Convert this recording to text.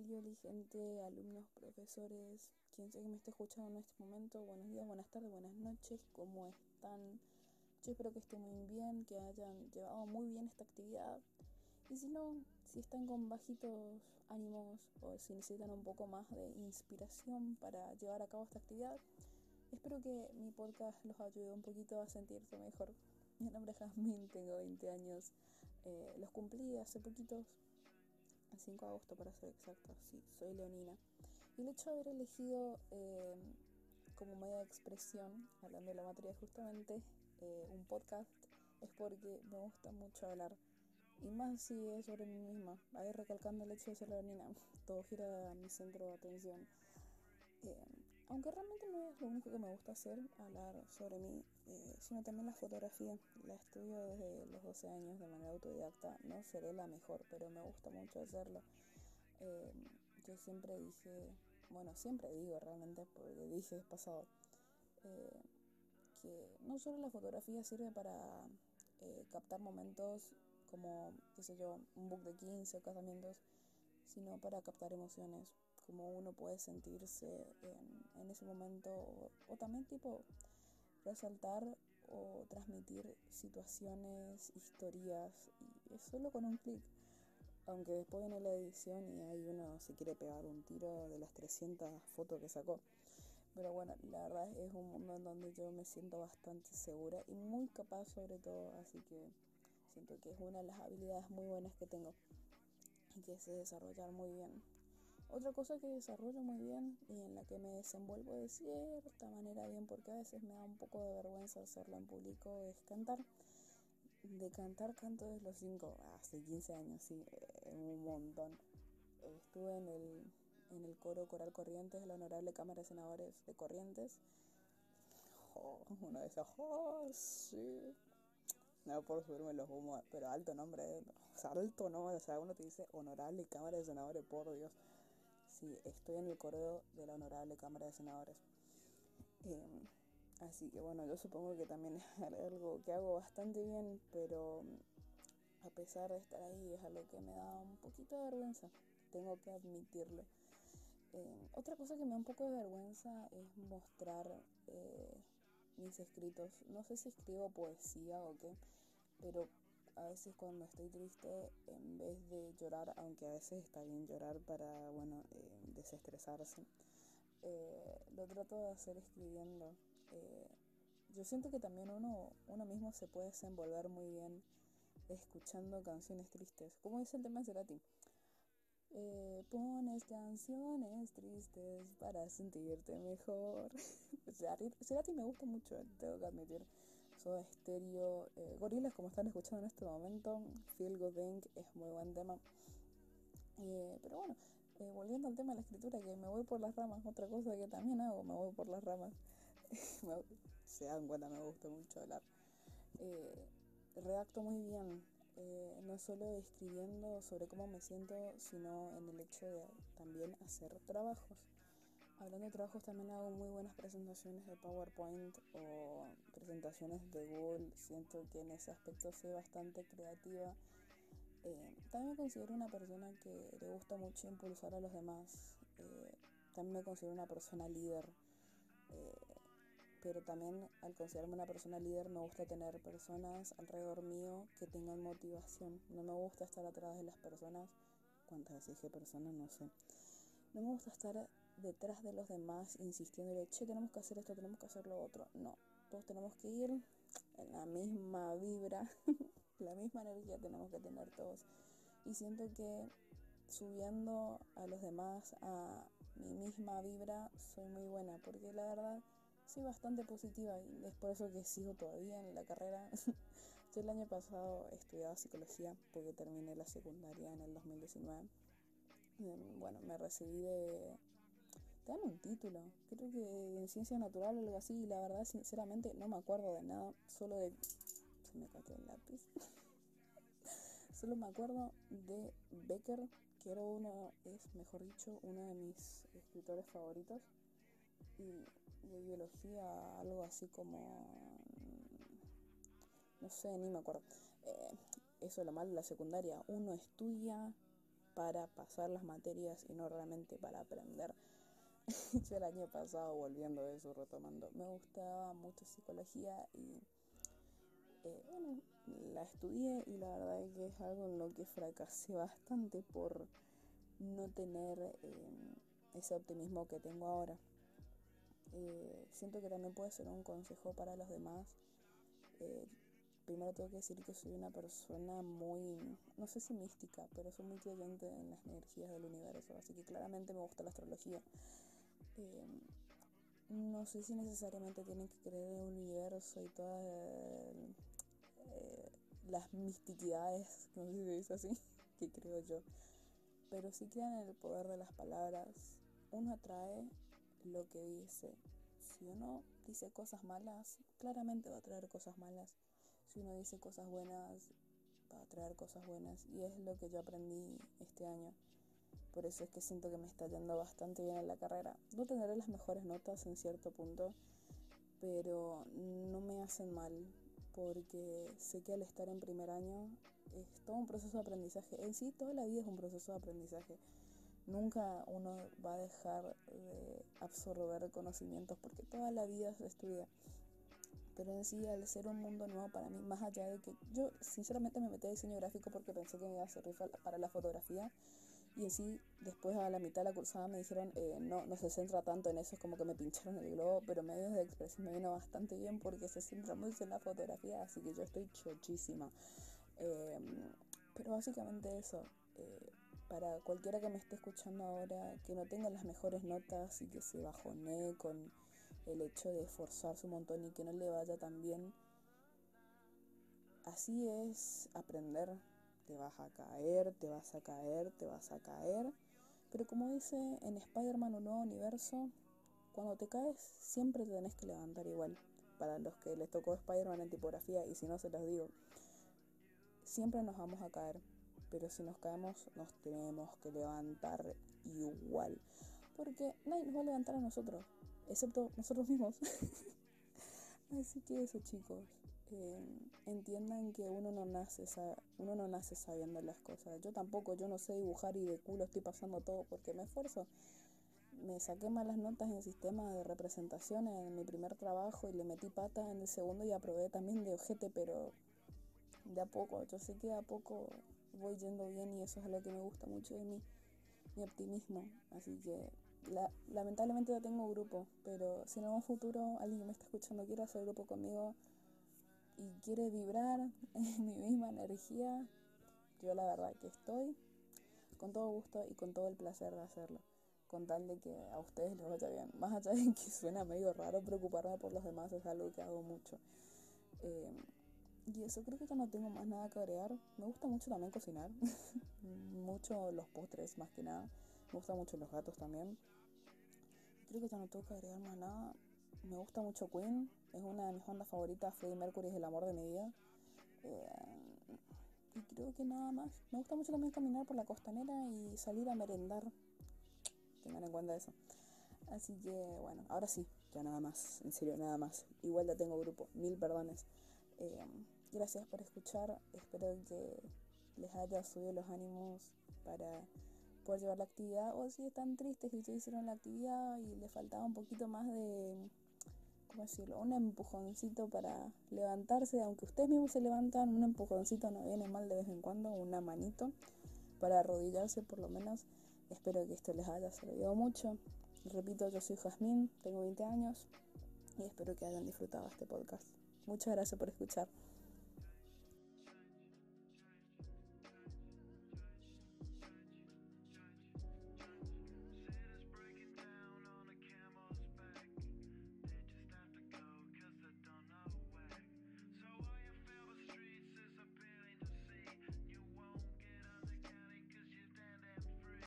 Gente, alumnos, profesores, quien sea que me esté escuchando en este momento, buenos días, buenas tardes, buenas noches, ¿cómo están? Yo espero que estén muy bien, que hayan llevado muy bien esta actividad. Y si no, si están con bajitos ánimos o si necesitan un poco más de inspiración para llevar a cabo esta actividad, espero que mi podcast los ayude un poquito a sentirse mejor. Mi nombre es Jasmine, tengo 20 años, eh, los cumplí hace poquitos, 5 de agosto para ser exacto, sí, soy leonina. Y el hecho de haber elegido eh, como medio de expresión, hablando de la materia justamente, eh, un podcast, es porque me gusta mucho hablar. Y más si es sobre mí misma, ahí recalcando el hecho de ser leonina, todo gira a mi centro de atención. Eh, aunque realmente no es lo único que me gusta hacer, hablar sobre mí, eh, sino también la fotografía. La estudio desde los 12 años de manera autodidacta. No seré la mejor, pero me gusta mucho hacerlo. Eh, yo siempre dije, bueno, siempre digo realmente, porque dije pasado, que no solo la fotografía sirve para captar momentos como, qué sé yo, un book de 15 o casamientos, sino para captar emociones, como uno puede sentirse en, ese momento o, también tipo resaltar o transmitir situaciones, historias y es solo con un clic. Aunque después viene la edición y ahí uno se quiere pegar un tiro de las 300 fotos que sacó. Pero bueno, la verdad es un en donde yo me siento bastante segura y muy capaz sobre todo, así que siento que es una de las habilidades muy buenas que tengo y que sé desarrollar muy bien. Otra cosa que desarrollo muy bien y en la que me desenvuelvo de cierta manera bien, porque a veces me da un poco de vergüenza hacerlo en público, es cantar. De cantar canto desde los 5, hace 15 años, sí, eh, un montón. Estuve en el, en el coro coral Corrientes de la Honorable Cámara de Senadores de Corrientes. Oh, una de esas, oh, sí. No por subirme los humos, pero alto nombre, o alto nombre, o sea, uno te dice Honorable Cámara de Senadores, por Dios. Sí, estoy en el correo de la Honorable Cámara de Senadores. Em, así que bueno, yo supongo que también es algo que hago bastante bien, pero a pesar de estar ahí es algo que me da un poquito de vergüenza. Tengo que admitirlo. Em, otra cosa que me da un poco de vergüenza es mostrar eh, mis escritos. No sé si escribo poesía o qué, pero a veces cuando estoy triste, en vez de llorar, aunque a veces está bien llorar para, bueno, eh, desestresarse, eh, lo trato de hacer escribiendo. Eh, yo siento que también uno, uno mismo se puede desenvolver muy bien escuchando canciones tristes. Como dice el tema de Cerati. pones canciones tristes para sentirte mejor. Cerati me gusta mucho, tengo que admitir. Soda Stereo, eh, Gorilas, como están escuchando en este momento, Feel Good es muy buen tema. Eh, pero bueno, eh, volviendo al tema de la escritura, que me voy por las ramas, otra cosa que también hago, me voy por las ramas. se dan cuenta, me gusta mucho hablar. redacto muy bien, no solo escribiendo sobre cómo me siento, sino en el hecho de también hacer trabajos. Hablando de trabajos, también hago muy buenas presentaciones de PowerPoint o presentaciones de Google. Siento que en ese aspecto soy bastante creativa. Eh, también me considero una persona que le gusta mucho impulsar a los demás. Eh, también me considero una persona líder. Eh, pero también al considerarme una persona líder me gusta tener personas alrededor mío que tengan motivación. No me gusta estar atrás de las personas. ¿Cuántas veces dije personas? No sé. No me gusta estar detrás de los demás insistiendo, che, tenemos que hacer esto, tenemos que hacer lo otro. No, todos tenemos que ir en la misma vibra, la misma energía tenemos que tener todos. Y siento que subiendo a los demás a mi misma vibra soy muy buena, porque la verdad soy bastante positiva y es por eso que sigo todavía en la carrera. Yo el año pasado estudiaba psicología porque terminé la secundaria en el 2019. Bueno, me recibí de te dan un título, creo que en ciencia natural o algo así, y la verdad, sinceramente, no me acuerdo de nada, solo de. Se me cayó el lápiz. solo me acuerdo de Becker, que era uno, es mejor dicho, uno de mis escritores favoritos. Y de biología, algo así como. No sé, ni me acuerdo. Eh, eso es lo malo de la secundaria. Uno estudia para pasar las materias y no realmente para aprender. Yo el año pasado, volviendo de eso, retomando, me gustaba mucho psicología y eh, bueno, la estudié y la verdad es que es algo en lo que fracasé bastante por no tener eh, ese optimismo que tengo ahora. Eh, siento que también puede ser un consejo para los demás. primero tengo que decir que soy una persona muy, no sé si mística, pero soy muy creyente en las energías del universo, así que claramente me gusta la astrología. No sé si necesariamente tienen que creer en el universo y todas eh, las mistiquidades, no sé si se dice así, que creo yo. Pero si crean en el poder de las palabras, uno atrae lo que dice. Si uno dice cosas malas, claramente va a traer cosas malas. Si uno dice cosas buenas, va a traer cosas buenas. Y es lo que yo aprendí este año. Por eso es que siento que me está yendo bastante bien en la carrera. No tendré las mejores notas en cierto punto, pero no me hacen mal porque sé que al estar en primer año es todo un proceso de aprendizaje. En sí, toda la vida es un proceso de aprendizaje. Nunca uno va a dejar de absorber conocimientos porque toda la vida se estudia. Pero en sí, al ser un mundo nuevo para mí, más allá de que yo sinceramente me metí a diseño gráfico porque pensé que me iba a servir para la fotografía, y así, después a la mitad de la cursada me dijeron, eh, no, no se centra tanto en eso, es como que me pincharon el globo, pero medios de expresión me vino bastante bien porque se centra mucho en la fotografía, así que yo estoy chochísima. Em, pero básicamente eso, eh, para cualquiera que me esté escuchando ahora, que no tenga las mejores notas y que se bajonee con el hecho de esforzarse un montón y que no le vaya tan bien, así es aprender te vas a caer, te vas a caer, te vas a caer. Pero como dice en Spider-Man un nuevo universo, cuando te caes siempre te tenés que levantar igual. Para los que les tocó Spider-Man en tipografía y si no se los digo, siempre nos vamos a caer. Pero si nos caemos nos tenemos que levantar igual. Porque nadie nos va a levantar a nosotros, excepto nosotros mismos. Así que eso chicos, entiendan que uno no nace uno no nace sabiendo las cosas. Yo tampoco, yo no sé dibujar y de culo estoy pasando todo porque me esfuerzo. Me saqué malas notas en sistema de representación en mi primer trabajo y le metí pata en el segundo y aprobé también de ojete, pero de a poco, yo sé que de a poco voy yendo bien y eso es lo que me gusta mucho de mí, mi optimismo. Así que lamentablemente ya tengo grupo, pero si en algún futuro alguien me está escuchando quiere hacer grupo conmigo, y quiere vibrar en mi misma energía, yo la verdad que estoy con todo gusto y con todo el placer de hacerlo, con tal de que a ustedes les vaya bien. Más allá de que suena medio raro, preocuparme por los demás es algo que hago mucho. Eh, y eso creo que ya no tengo más nada que agregar. Me gusta mucho también cocinar, mucho los postres más que nada. Me gustan mucho los gatos también. Creo que ya no tengo que agregar más nada. Me gusta mucho Queen, es una de mis bandas favoritas. Freddie Mercury es el amor de mi vida. Eh, y creo que nada más. Me gusta mucho también caminar por la costanera y salir a merendar. Tengan en cuenta eso. Así que bueno, ahora sí, ya nada más. En serio, nada más. Igual ya tengo grupo. Mil perdones. Eh, gracias por escuchar. Espero que les haya subido los ánimos para poder llevar la actividad. O si están tristes y ustedes hicieron la actividad y les faltaba un poquito más de ¿cómo decirlo? Un empujoncito para levantarse, aunque ustedes mismos se levantan, un empujoncito no viene mal de vez en cuando, una manito para arrodillarse por lo menos. Espero que esto les haya servido mucho. Repito, yo soy Jazmín, tengo 20 años y espero que hayan disfrutado este podcast. Muchas gracias por escuchar.